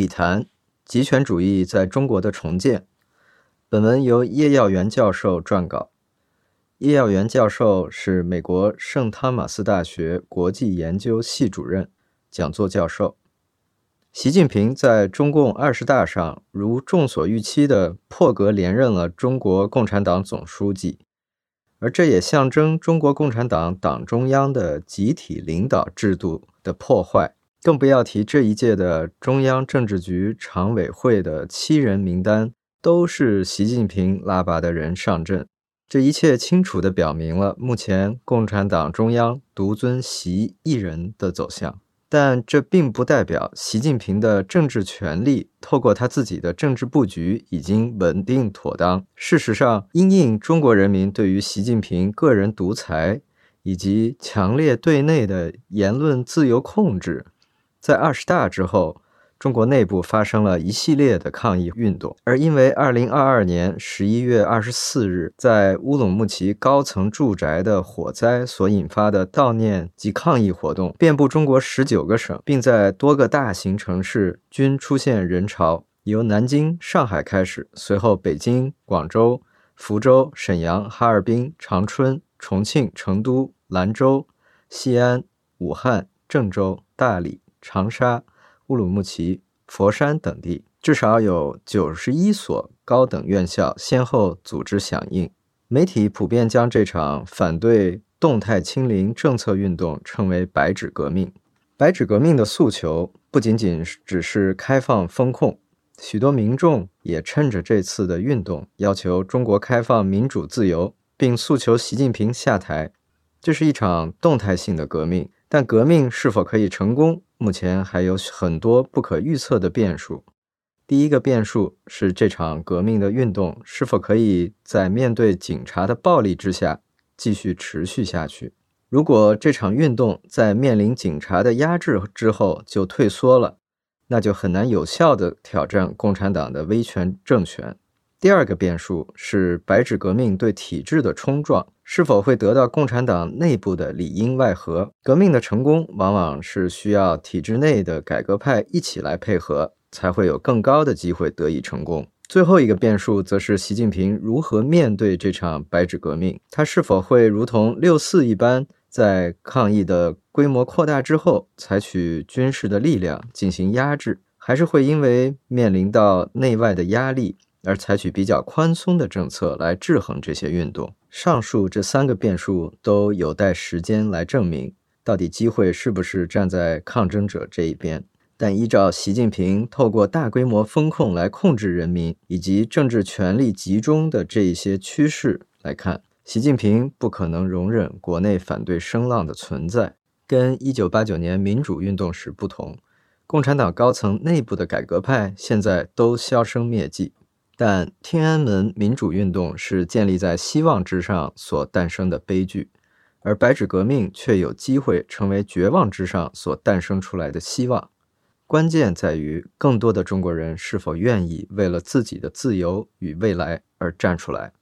笔谈极权主义在中国的重建。本文由叶耀元教授撰稿。叶耀元教授是美国圣汤马斯大学国际研究系主任、讲座教授。习近平在中共二十大上如众所预期的破格连任了中国共产党总书记，而这也象征中国共产党党中央的集体领导制度的破坏。更不要提这一届的中央政治局常委会的七人名单都是习近平拉拔的人上阵。这一切清楚地表明了目前共产党中央独尊习一人的走向，但这并不代表习近平的政治权力透过他自己的政治布局已经稳定妥当。事实上，因应中国人民对于习近平个人独裁以及强烈对内的言论自由控制，在二十大之后。中国内部发生了一系列的抗议运动，而因为2022年11月24日在乌鲁木齐高层住宅的火灾所引发的悼念及抗议活动，遍布中国十九个省，并在多个大型城市均出现人潮，由南京、上海开始，随后北京、广州、福州、沈阳、哈尔滨、长春、重庆、成都、兰州、西安、武汉、郑州、大理、长沙。乌鲁木齐、佛山等地至少有九十一所高等院校先后组织响应。媒体普遍将这场反对动态清零政策运动称为“白纸革命”。白纸革命的诉求不仅仅只是开放风控，许多民众也趁着这次的运动要求中国开放民主自由，并诉求习近平下台。这是一场动态性的革命，但革命是否可以成功？目前还有很多不可预测的变数。第一个变数是这场革命的运动是否可以在面对警察的暴力之下继续持续下去。如果这场运动在面临警察的压制之后就退缩了，那就很难有效地挑战共产党的威权政权。第二个变数是白纸革命对体制的冲撞是否会得到共产党内部的里应外合。革命的成功往往是需要体制内的改革派一起来配合，才会有更高的机会得以成功。最后一个变数则是习近平如何面对这场白纸革命，他是否会如同六四一般，在抗议的规模扩大之后，采取军事的力量进行压制，还是会因为面临到内外的压力？而采取比较宽松的政策来制衡这些运动。上述这三个变数都有待时间来证明，到底机会是不是站在抗争者这一边。但依照习近平透过大规模风控来控制人民以及政治权力集中的这一些趋势来看，习近平不可能容忍国内反对声浪的存在。跟1989年民主运动时不同，共产党高层内部的改革派现在都销声灭迹。但天安门民主运动是建立在希望之上所诞生的悲剧，而白纸革命却有机会成为绝望之上所诞生出来的希望。关键在于更多的中国人是否愿意为了自己的自由与未来而站出来。